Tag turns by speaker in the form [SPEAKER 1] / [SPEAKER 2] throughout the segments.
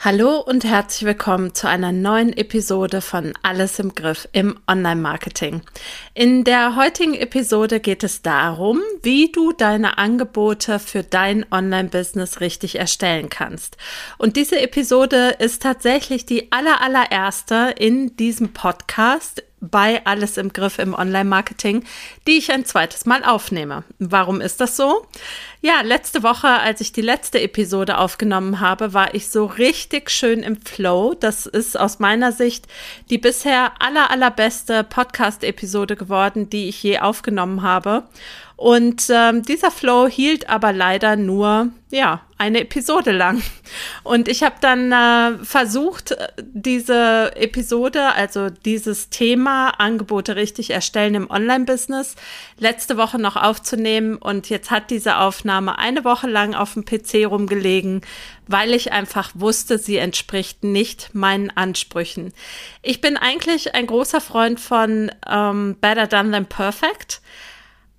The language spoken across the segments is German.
[SPEAKER 1] Hallo und herzlich willkommen zu einer neuen Episode von Alles im Griff im Online-Marketing. In der heutigen Episode geht es darum, wie du deine Angebote für dein Online-Business richtig erstellen kannst. Und diese Episode ist tatsächlich die aller, allererste in diesem Podcast bei Alles im Griff im Online-Marketing, die ich ein zweites Mal aufnehme. Warum ist das so? Ja, letzte Woche, als ich die letzte Episode aufgenommen habe, war ich so richtig schön im Flow. Das ist aus meiner Sicht die bisher aller, allerbeste Podcast-Episode geworden, die ich je aufgenommen habe. Und ähm, dieser Flow hielt aber leider nur, ja, eine Episode lang. Und ich habe dann äh, versucht, diese Episode, also dieses Thema Angebote richtig erstellen im Online-Business, letzte Woche noch aufzunehmen. Und jetzt hat diese Aufnahme eine Woche lang auf dem PC rumgelegen, weil ich einfach wusste, sie entspricht nicht meinen Ansprüchen. Ich bin eigentlich ein großer Freund von ähm, Better Done Than Perfect.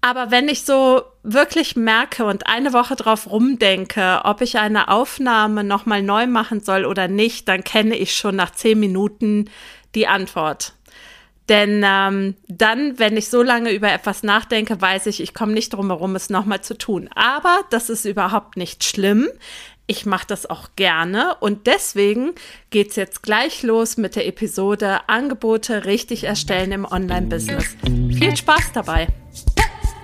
[SPEAKER 1] Aber wenn ich so wirklich merke und eine Woche drauf rumdenke, ob ich eine Aufnahme nochmal neu machen soll oder nicht, dann kenne ich schon nach zehn Minuten die Antwort. Denn ähm, dann, wenn ich so lange über etwas nachdenke, weiß ich, ich komme nicht drum herum, es nochmal zu tun. Aber das ist überhaupt nicht schlimm. Ich mache das auch gerne und deswegen geht es jetzt gleich los mit der Episode Angebote richtig erstellen im Online-Business. Viel Spaß dabei!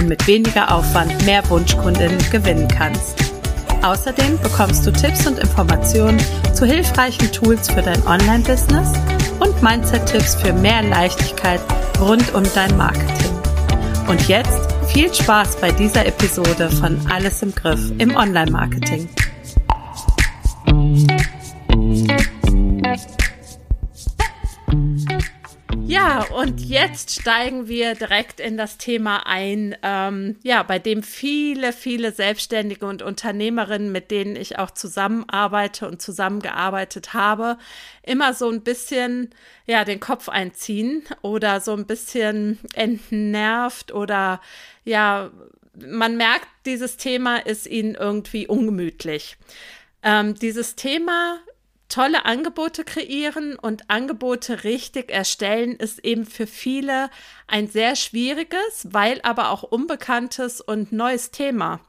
[SPEAKER 1] und mit weniger Aufwand mehr Wunschkundinnen gewinnen kannst. Außerdem bekommst du Tipps und Informationen zu hilfreichen Tools für dein Online-Business und Mindset-Tipps für mehr Leichtigkeit rund um dein Marketing. Und jetzt viel Spaß bei dieser Episode von Alles im Griff im Online-Marketing. Ja, und jetzt steigen wir direkt in das Thema ein, ähm, ja, bei dem viele, viele Selbstständige und Unternehmerinnen, mit denen ich auch zusammenarbeite und zusammengearbeitet habe, immer so ein bisschen, ja, den Kopf einziehen oder so ein bisschen entnervt oder, ja, man merkt, dieses Thema ist ihnen irgendwie ungemütlich. Ähm, dieses Thema tolle Angebote kreieren und Angebote richtig erstellen ist eben für viele ein sehr schwieriges, weil aber auch unbekanntes und neues Thema.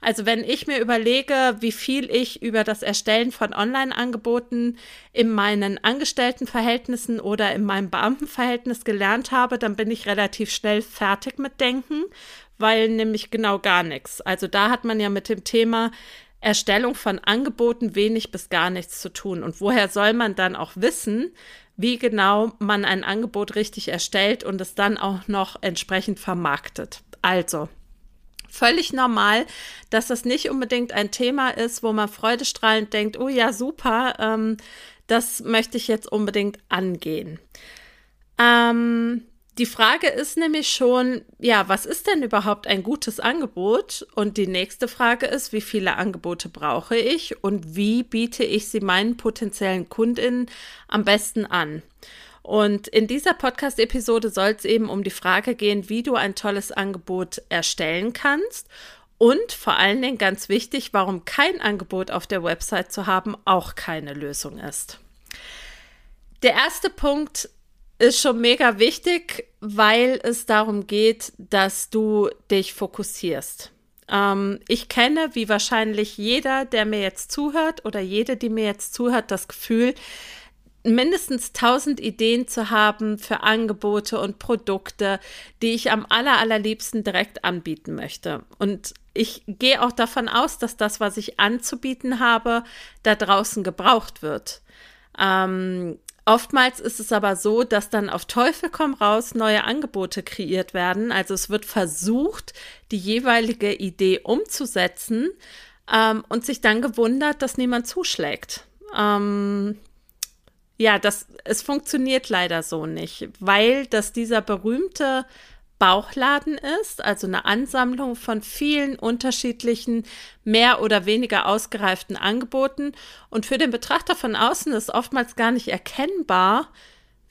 [SPEAKER 1] Also wenn ich mir überlege, wie viel ich über das Erstellen von Online-Angeboten in meinen Angestelltenverhältnissen oder in meinem Beamtenverhältnis gelernt habe, dann bin ich relativ schnell fertig mit Denken, weil nämlich genau gar nichts. Also da hat man ja mit dem Thema Erstellung von Angeboten wenig bis gar nichts zu tun. Und woher soll man dann auch wissen, wie genau man ein Angebot richtig erstellt und es dann auch noch entsprechend vermarktet? Also, völlig normal, dass das nicht unbedingt ein Thema ist, wo man freudestrahlend denkt, oh ja, super, ähm, das möchte ich jetzt unbedingt angehen. Ähm, die Frage ist nämlich schon, ja, was ist denn überhaupt ein gutes Angebot? Und die nächste Frage ist, wie viele Angebote brauche ich und wie biete ich sie meinen potenziellen Kundinnen am besten an? Und in dieser Podcast-Episode soll es eben um die Frage gehen, wie du ein tolles Angebot erstellen kannst und vor allen Dingen ganz wichtig, warum kein Angebot auf der Website zu haben auch keine Lösung ist. Der erste Punkt ist schon mega wichtig, weil es darum geht, dass du dich fokussierst. Ähm, ich kenne, wie wahrscheinlich jeder, der mir jetzt zuhört oder jede, die mir jetzt zuhört, das Gefühl, mindestens tausend Ideen zu haben für Angebote und Produkte, die ich am aller, allerliebsten direkt anbieten möchte. Und ich gehe auch davon aus, dass das, was ich anzubieten habe, da draußen gebraucht wird. Ähm, Oftmals ist es aber so, dass dann auf Teufel komm raus neue Angebote kreiert werden. Also es wird versucht, die jeweilige Idee umzusetzen ähm, und sich dann gewundert, dass niemand zuschlägt. Ähm, ja, das, es funktioniert leider so nicht, weil das dieser berühmte Bauchladen ist, also eine Ansammlung von vielen unterschiedlichen, mehr oder weniger ausgereiften Angeboten. Und für den Betrachter von außen ist oftmals gar nicht erkennbar,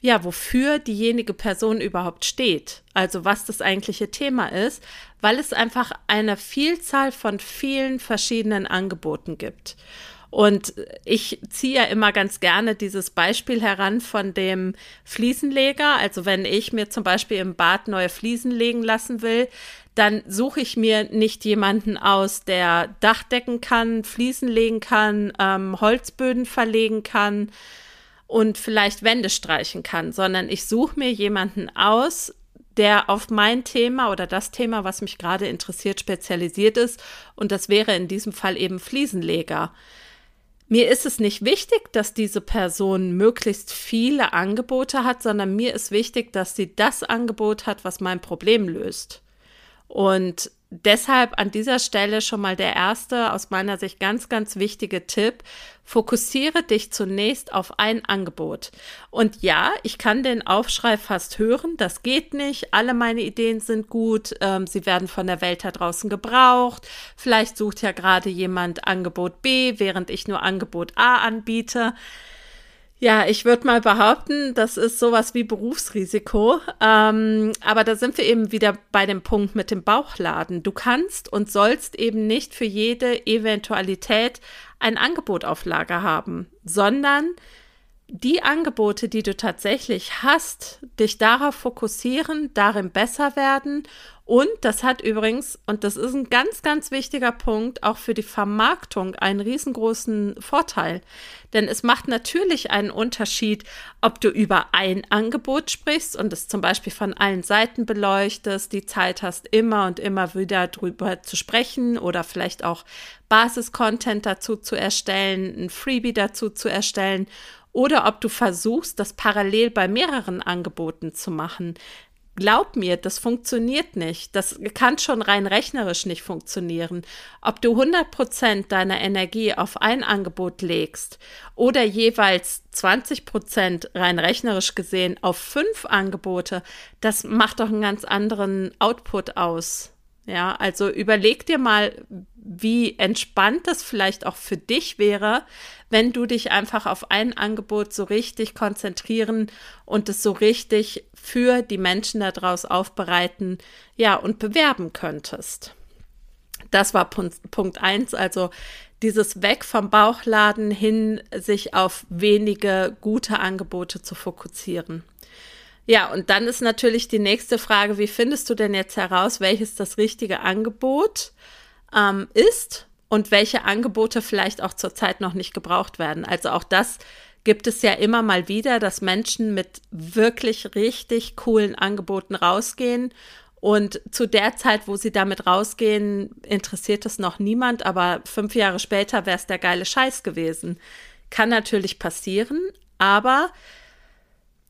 [SPEAKER 1] ja, wofür diejenige Person überhaupt steht, also was das eigentliche Thema ist, weil es einfach eine Vielzahl von vielen verschiedenen Angeboten gibt. Und ich ziehe ja immer ganz gerne dieses Beispiel heran von dem Fliesenleger. Also wenn ich mir zum Beispiel im Bad neue Fliesen legen lassen will, dann suche ich mir nicht jemanden aus, der Dach decken kann, Fliesen legen kann, ähm, Holzböden verlegen kann und vielleicht Wände streichen kann, sondern ich suche mir jemanden aus, der auf mein Thema oder das Thema, was mich gerade interessiert, spezialisiert ist. Und das wäre in diesem Fall eben Fliesenleger. Mir ist es nicht wichtig, dass diese Person möglichst viele Angebote hat, sondern mir ist wichtig, dass sie das Angebot hat, was mein Problem löst. Und deshalb an dieser Stelle schon mal der erste, aus meiner Sicht ganz, ganz wichtige Tipp. Fokussiere dich zunächst auf ein Angebot. Und ja, ich kann den Aufschrei fast hören, das geht nicht, alle meine Ideen sind gut, ähm, sie werden von der Welt da draußen gebraucht, vielleicht sucht ja gerade jemand Angebot B, während ich nur Angebot A anbiete. Ja, ich würde mal behaupten, das ist sowas wie Berufsrisiko. Ähm, aber da sind wir eben wieder bei dem Punkt mit dem Bauchladen. Du kannst und sollst eben nicht für jede Eventualität ein Angebot auf Lager haben, sondern die Angebote, die du tatsächlich hast, dich darauf fokussieren, darin besser werden. Und das hat übrigens, und das ist ein ganz, ganz wichtiger Punkt, auch für die Vermarktung einen riesengroßen Vorteil. Denn es macht natürlich einen Unterschied, ob du über ein Angebot sprichst und es zum Beispiel von allen Seiten beleuchtest, die Zeit hast, immer und immer wieder drüber zu sprechen oder vielleicht auch Basis-Content dazu zu erstellen, ein Freebie dazu zu erstellen oder ob du versuchst, das parallel bei mehreren Angeboten zu machen. Glaub mir, das funktioniert nicht. Das kann schon rein rechnerisch nicht funktionieren. Ob du 100% deiner Energie auf ein Angebot legst oder jeweils 20% rein rechnerisch gesehen auf fünf Angebote, das macht doch einen ganz anderen Output aus. Ja, also überleg dir mal, wie entspannt das vielleicht auch für dich wäre, wenn du dich einfach auf ein Angebot so richtig konzentrieren und es so richtig für die Menschen daraus aufbereiten, ja, und bewerben könntest. Das war Punkt, eins, also dieses Weg vom Bauchladen hin, sich auf wenige gute Angebote zu fokussieren. Ja, und dann ist natürlich die nächste Frage, wie findest du denn jetzt heraus, welches das richtige Angebot ähm, ist und welche Angebote vielleicht auch zurzeit noch nicht gebraucht werden? Also auch das gibt es ja immer mal wieder, dass Menschen mit wirklich richtig coolen Angeboten rausgehen und zu der Zeit, wo sie damit rausgehen, interessiert es noch niemand, aber fünf Jahre später wäre es der geile Scheiß gewesen. Kann natürlich passieren, aber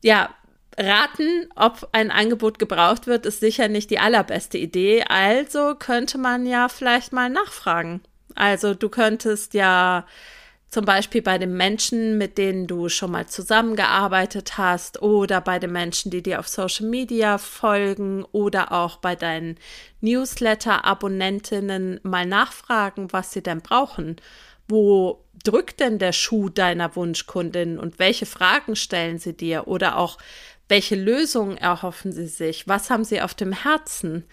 [SPEAKER 1] ja, raten, ob ein Angebot gebraucht wird, ist sicher nicht die allerbeste Idee. Also könnte man ja vielleicht mal nachfragen. Also du könntest ja zum Beispiel bei den Menschen, mit denen du schon mal zusammengearbeitet hast oder bei den Menschen, die dir auf Social Media folgen oder auch bei deinen Newsletter-Abonnentinnen mal nachfragen, was sie denn brauchen. Wo drückt denn der Schuh deiner Wunschkundin und welche Fragen stellen sie dir? Oder auch, welche Lösungen erhoffen Sie sich? Was haben Sie auf dem Herzen?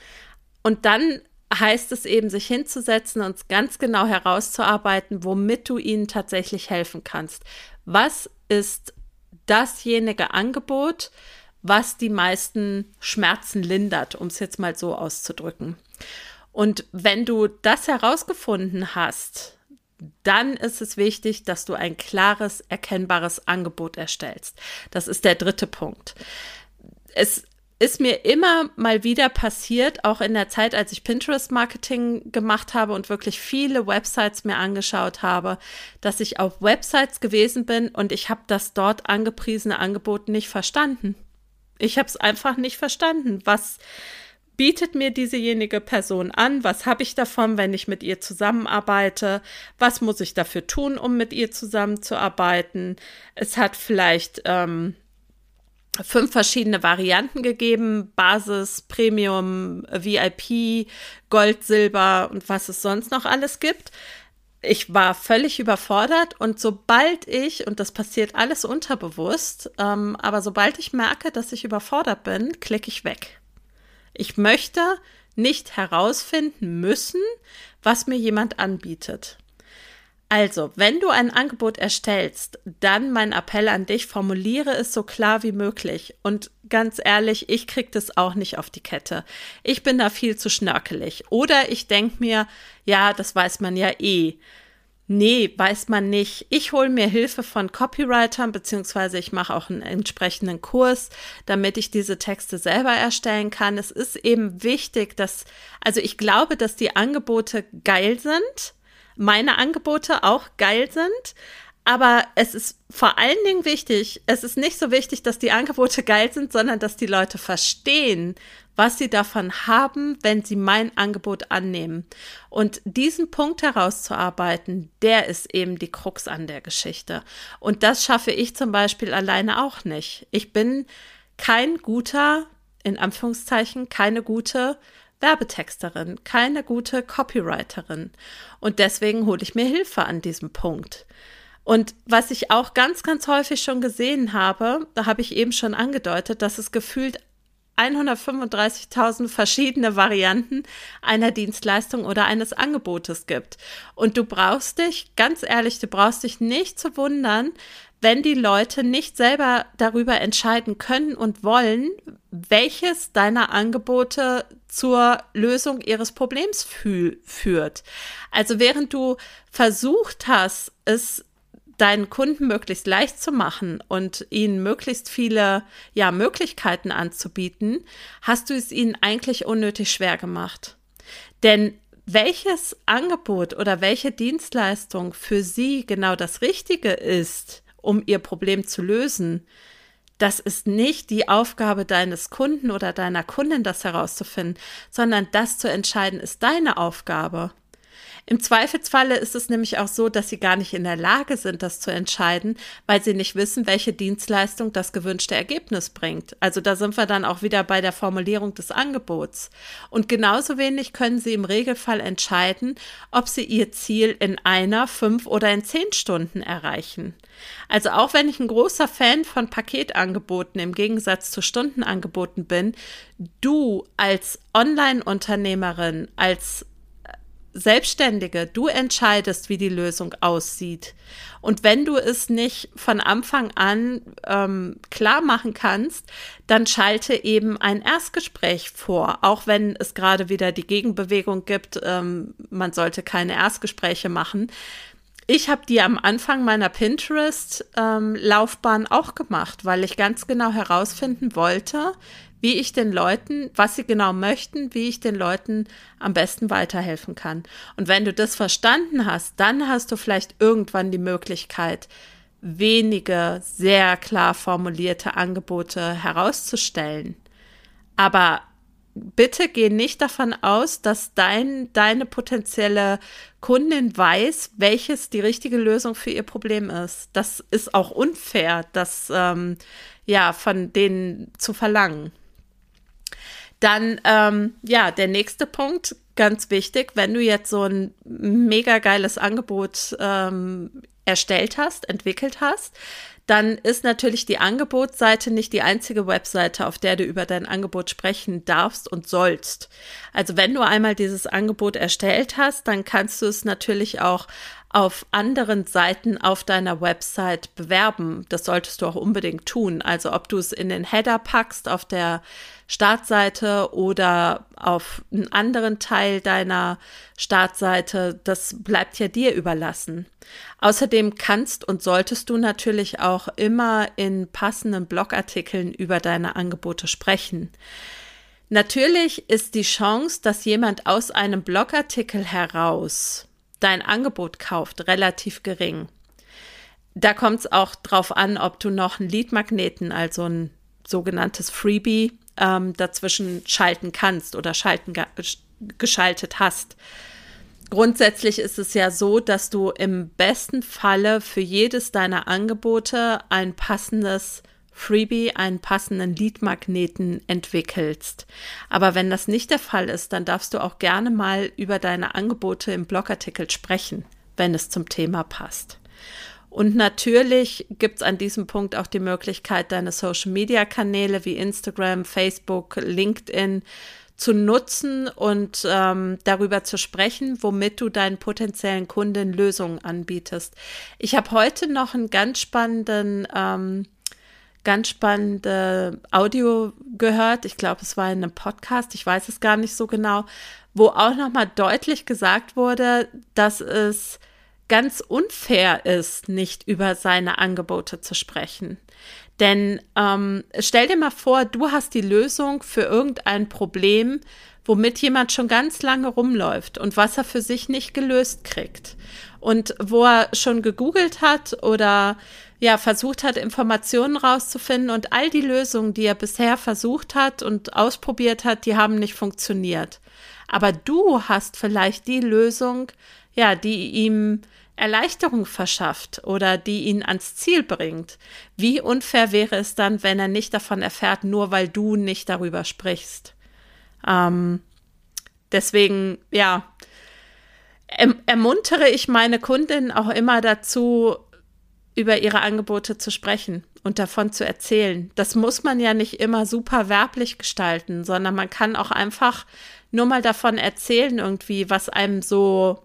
[SPEAKER 1] Und dann heißt es eben, sich hinzusetzen und ganz genau herauszuarbeiten, womit du ihnen tatsächlich helfen kannst. Was ist dasjenige Angebot, was die meisten Schmerzen lindert, um es jetzt mal so auszudrücken. Und wenn du das herausgefunden hast, dann ist es wichtig, dass du ein klares, erkennbares Angebot erstellst. Das ist der dritte Punkt. Es ist mir immer mal wieder passiert, auch in der Zeit, als ich Pinterest-Marketing gemacht habe und wirklich viele Websites mir angeschaut habe, dass ich auf Websites gewesen bin und ich habe das dort angepriesene Angebot nicht verstanden. Ich habe es einfach nicht verstanden, was bietet mir diesejenige Person an? Was habe ich davon, wenn ich mit ihr zusammenarbeite? Was muss ich dafür tun, um mit ihr zusammenzuarbeiten? Es hat vielleicht ähm, fünf verschiedene Varianten gegeben: Basis, Premium, VIP, Gold, Silber und was es sonst noch alles gibt. Ich war völlig überfordert und sobald ich, und das passiert alles unterbewusst, ähm, aber sobald ich merke, dass ich überfordert bin, klicke ich weg. Ich möchte nicht herausfinden müssen, was mir jemand anbietet. Also, wenn du ein Angebot erstellst, dann mein Appell an dich, formuliere es so klar wie möglich. Und ganz ehrlich, ich kriege das auch nicht auf die Kette. Ich bin da viel zu schnörkelig. Oder ich denke mir, ja, das weiß man ja eh. Nee, weiß man nicht. Ich hole mir Hilfe von Copywritern, beziehungsweise ich mache auch einen entsprechenden Kurs, damit ich diese Texte selber erstellen kann. Es ist eben wichtig, dass, also ich glaube, dass die Angebote geil sind, meine Angebote auch geil sind, aber es ist vor allen Dingen wichtig, es ist nicht so wichtig, dass die Angebote geil sind, sondern dass die Leute verstehen, was sie davon haben, wenn sie mein Angebot annehmen. Und diesen Punkt herauszuarbeiten, der ist eben die Krux an der Geschichte. Und das schaffe ich zum Beispiel alleine auch nicht. Ich bin kein guter, in Anführungszeichen, keine gute Werbetexterin, keine gute Copywriterin. Und deswegen hole ich mir Hilfe an diesem Punkt. Und was ich auch ganz, ganz häufig schon gesehen habe, da habe ich eben schon angedeutet, dass es gefühlt 135.000 verschiedene Varianten einer Dienstleistung oder eines Angebotes gibt. Und du brauchst dich, ganz ehrlich, du brauchst dich nicht zu wundern, wenn die Leute nicht selber darüber entscheiden können und wollen, welches deiner Angebote zur Lösung ihres Problems fü führt. Also während du versucht hast, es deinen Kunden möglichst leicht zu machen und ihnen möglichst viele ja, Möglichkeiten anzubieten, hast du es ihnen eigentlich unnötig schwer gemacht. Denn welches Angebot oder welche Dienstleistung für sie genau das Richtige ist, um ihr Problem zu lösen, das ist nicht die Aufgabe deines Kunden oder deiner Kundin, das herauszufinden, sondern das zu entscheiden ist deine Aufgabe. Im Zweifelsfalle ist es nämlich auch so, dass sie gar nicht in der Lage sind, das zu entscheiden, weil sie nicht wissen, welche Dienstleistung das gewünschte Ergebnis bringt. Also da sind wir dann auch wieder bei der Formulierung des Angebots. Und genauso wenig können sie im Regelfall entscheiden, ob sie ihr Ziel in einer, fünf oder in zehn Stunden erreichen. Also auch wenn ich ein großer Fan von Paketangeboten im Gegensatz zu Stundenangeboten bin, du als Online-Unternehmerin, als Selbstständige, du entscheidest, wie die Lösung aussieht. Und wenn du es nicht von Anfang an ähm, klar machen kannst, dann schalte eben ein Erstgespräch vor, auch wenn es gerade wieder die Gegenbewegung gibt, ähm, man sollte keine Erstgespräche machen. Ich habe die am Anfang meiner Pinterest-Laufbahn ähm, auch gemacht, weil ich ganz genau herausfinden wollte, wie ich den Leuten, was sie genau möchten, wie ich den Leuten am besten weiterhelfen kann. Und wenn du das verstanden hast, dann hast du vielleicht irgendwann die Möglichkeit, wenige sehr klar formulierte Angebote herauszustellen. Aber bitte geh nicht davon aus, dass dein, deine potenzielle Kundin weiß, welches die richtige Lösung für ihr Problem ist. Das ist auch unfair, das ähm, ja von denen zu verlangen. Dann, ähm, ja, der nächste Punkt, ganz wichtig, wenn du jetzt so ein mega geiles Angebot ähm, erstellt hast, entwickelt hast, dann ist natürlich die Angebotsseite nicht die einzige Webseite, auf der du über dein Angebot sprechen darfst und sollst. Also wenn du einmal dieses Angebot erstellt hast, dann kannst du es natürlich auch auf anderen Seiten auf deiner Website bewerben. Das solltest du auch unbedingt tun. Also ob du es in den Header packst auf der Startseite oder auf einen anderen Teil deiner Startseite, das bleibt ja dir überlassen. Außerdem kannst und solltest du natürlich auch immer in passenden Blogartikeln über deine Angebote sprechen. Natürlich ist die Chance, dass jemand aus einem Blogartikel heraus dein Angebot kauft, relativ gering. Da kommt es auch drauf an, ob du noch einen Leadmagneten, also ein sogenanntes Freebie ähm, dazwischen schalten kannst oder schalten geschaltet hast. Grundsätzlich ist es ja so, dass du im besten Falle für jedes deiner Angebote ein passendes Freebie, einen passenden Leadmagneten entwickelst. Aber wenn das nicht der Fall ist, dann darfst du auch gerne mal über deine Angebote im Blogartikel sprechen, wenn es zum Thema passt. Und natürlich gibt es an diesem Punkt auch die Möglichkeit, deine Social-Media-Kanäle wie Instagram, Facebook, LinkedIn zu nutzen und ähm, darüber zu sprechen, womit du deinen potenziellen Kunden Lösungen anbietest. Ich habe heute noch einen ganz spannenden, ähm, ganz spannende Audio gehört. Ich glaube, es war in einem Podcast, ich weiß es gar nicht so genau, wo auch nochmal deutlich gesagt wurde, dass es ganz unfair ist, nicht über seine Angebote zu sprechen. Denn ähm, stell dir mal vor, du hast die Lösung für irgendein Problem, womit jemand schon ganz lange rumläuft und was er für sich nicht gelöst kriegt. Und wo er schon gegoogelt hat oder ja, versucht hat, Informationen rauszufinden und all die Lösungen, die er bisher versucht hat und ausprobiert hat, die haben nicht funktioniert. Aber du hast vielleicht die Lösung, ja, die ihm Erleichterung verschafft oder die ihn ans Ziel bringt. Wie unfair wäre es dann, wenn er nicht davon erfährt, nur weil du nicht darüber sprichst? Ähm, deswegen, ja, erm ermuntere ich meine Kundinnen auch immer dazu, über ihre Angebote zu sprechen und davon zu erzählen. Das muss man ja nicht immer super werblich gestalten, sondern man kann auch einfach nur mal davon erzählen, irgendwie, was einem so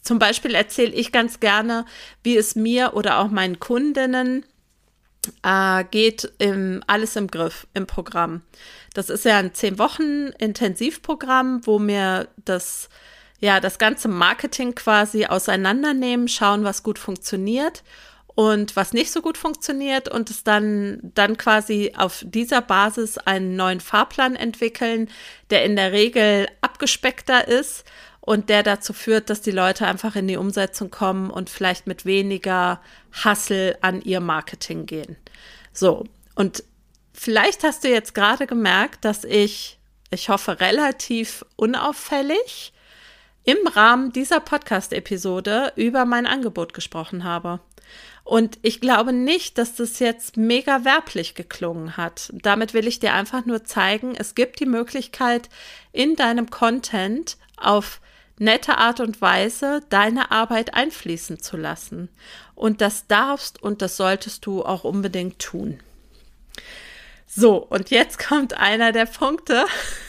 [SPEAKER 1] zum Beispiel erzähle ich ganz gerne, wie es mir oder auch meinen Kundinnen äh, geht im Alles im Griff im Programm. Das ist ja ein zehn Wochen Intensivprogramm, wo mir das ja das ganze Marketing quasi auseinandernehmen, schauen, was gut funktioniert und was nicht so gut funktioniert und es dann, dann quasi auf dieser Basis einen neuen Fahrplan entwickeln, der in der Regel abgespeckter ist und der dazu führt, dass die Leute einfach in die Umsetzung kommen und vielleicht mit weniger Hassel an ihr Marketing gehen. So, und vielleicht hast du jetzt gerade gemerkt, dass ich, ich hoffe, relativ unauffällig im Rahmen dieser Podcast-Episode über mein Angebot gesprochen habe. Und ich glaube nicht, dass das jetzt mega werblich geklungen hat. Damit will ich dir einfach nur zeigen, es gibt die Möglichkeit, in deinem Content auf nette Art und Weise deine Arbeit einfließen zu lassen. Und das darfst und das solltest du auch unbedingt tun. So, und jetzt kommt einer der Punkte,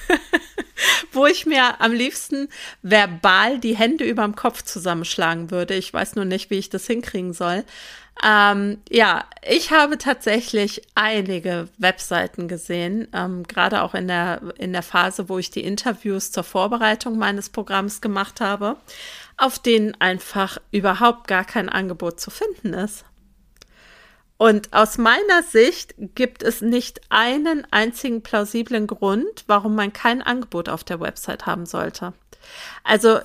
[SPEAKER 1] wo ich mir am liebsten verbal die Hände überm Kopf zusammenschlagen würde. Ich weiß nur nicht, wie ich das hinkriegen soll. Ähm, ja, ich habe tatsächlich einige Webseiten gesehen, ähm, gerade auch in der, in der Phase, wo ich die Interviews zur Vorbereitung meines Programms gemacht habe, auf denen einfach überhaupt gar kein Angebot zu finden ist. Und aus meiner Sicht gibt es nicht einen einzigen plausiblen Grund, warum man kein Angebot auf der Website haben sollte. Also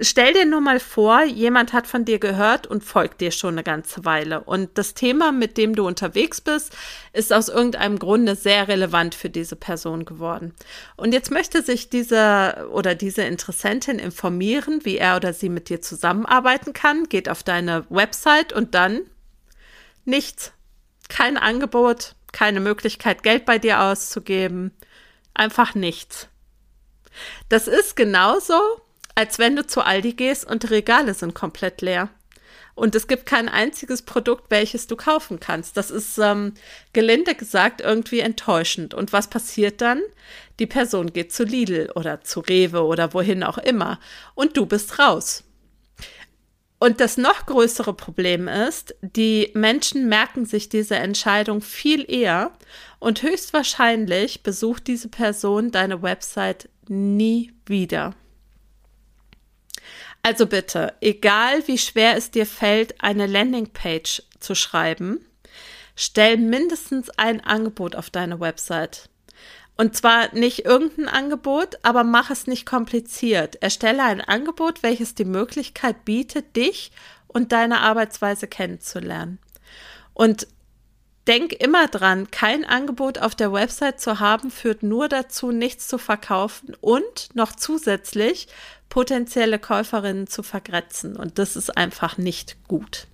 [SPEAKER 1] stell dir nur mal vor, jemand hat von dir gehört und folgt dir schon eine ganze Weile. Und das Thema, mit dem du unterwegs bist, ist aus irgendeinem Grunde sehr relevant für diese Person geworden. Und jetzt möchte sich diese oder diese Interessentin informieren, wie er oder sie mit dir zusammenarbeiten kann, geht auf deine Website und dann nichts. Kein Angebot, keine Möglichkeit, Geld bei dir auszugeben. Einfach nichts. Das ist genauso, als wenn du zu Aldi gehst und die Regale sind komplett leer. Und es gibt kein einziges Produkt, welches du kaufen kannst. Das ist ähm, gelinde gesagt irgendwie enttäuschend. Und was passiert dann? Die Person geht zu Lidl oder zu Rewe oder wohin auch immer. Und du bist raus. Und das noch größere Problem ist, die Menschen merken sich diese Entscheidung viel eher und höchstwahrscheinlich besucht diese Person deine Website nie wieder. Also bitte, egal wie schwer es dir fällt, eine Landingpage zu schreiben, stell mindestens ein Angebot auf deine Website. Und zwar nicht irgendein Angebot, aber mach es nicht kompliziert. Erstelle ein Angebot, welches die Möglichkeit bietet, dich und deine Arbeitsweise kennenzulernen. Und denk immer dran, kein Angebot auf der Website zu haben, führt nur dazu, nichts zu verkaufen und noch zusätzlich potenzielle Käuferinnen zu vergrätzen. Und das ist einfach nicht gut.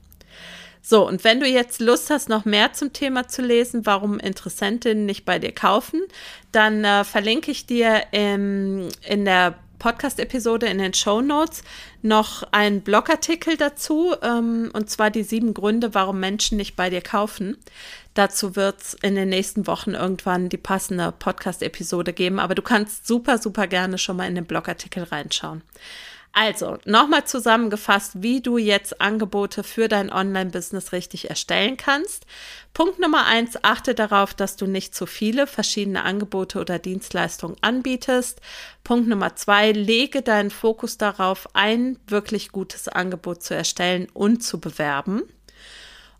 [SPEAKER 1] So, und wenn du jetzt Lust hast, noch mehr zum Thema zu lesen, warum Interessentinnen nicht bei dir kaufen, dann äh, verlinke ich dir im, in der Podcast-Episode in den Show Notes noch einen Blogartikel dazu, ähm, und zwar die sieben Gründe, warum Menschen nicht bei dir kaufen. Dazu wird es in den nächsten Wochen irgendwann die passende Podcast-Episode geben, aber du kannst super, super gerne schon mal in den Blogartikel reinschauen. Also, nochmal zusammengefasst, wie du jetzt Angebote für dein Online-Business richtig erstellen kannst. Punkt Nummer eins, achte darauf, dass du nicht zu viele verschiedene Angebote oder Dienstleistungen anbietest. Punkt Nummer zwei, lege deinen Fokus darauf, ein wirklich gutes Angebot zu erstellen und zu bewerben.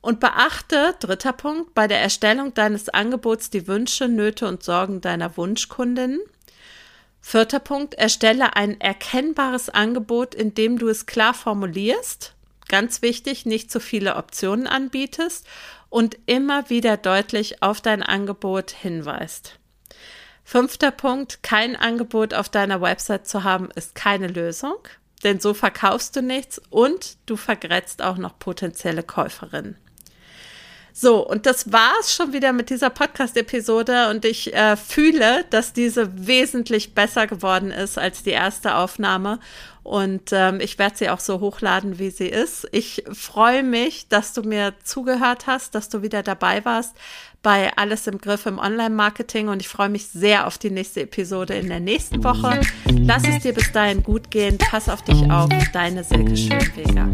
[SPEAKER 1] Und beachte, dritter Punkt, bei der Erstellung deines Angebots die Wünsche, Nöte und Sorgen deiner Wunschkundinnen. Vierter Punkt, erstelle ein erkennbares Angebot, indem du es klar formulierst. Ganz wichtig, nicht zu viele Optionen anbietest und immer wieder deutlich auf dein Angebot hinweist. Fünfter Punkt, kein Angebot auf deiner Website zu haben, ist keine Lösung, denn so verkaufst du nichts und du vergrätzt auch noch potenzielle Käuferinnen. So, und das war's schon wieder mit dieser Podcast-Episode und ich äh, fühle, dass diese wesentlich besser geworden ist als die erste Aufnahme. Und ähm, ich werde sie auch so hochladen, wie sie ist. Ich freue mich, dass du mir zugehört hast, dass du wieder dabei warst bei Alles im Griff im Online-Marketing und ich freue mich sehr auf die nächste Episode in der nächsten Woche. Lass es dir bis dahin gut gehen. Pass auf dich auf. Deine Silke Schönweger.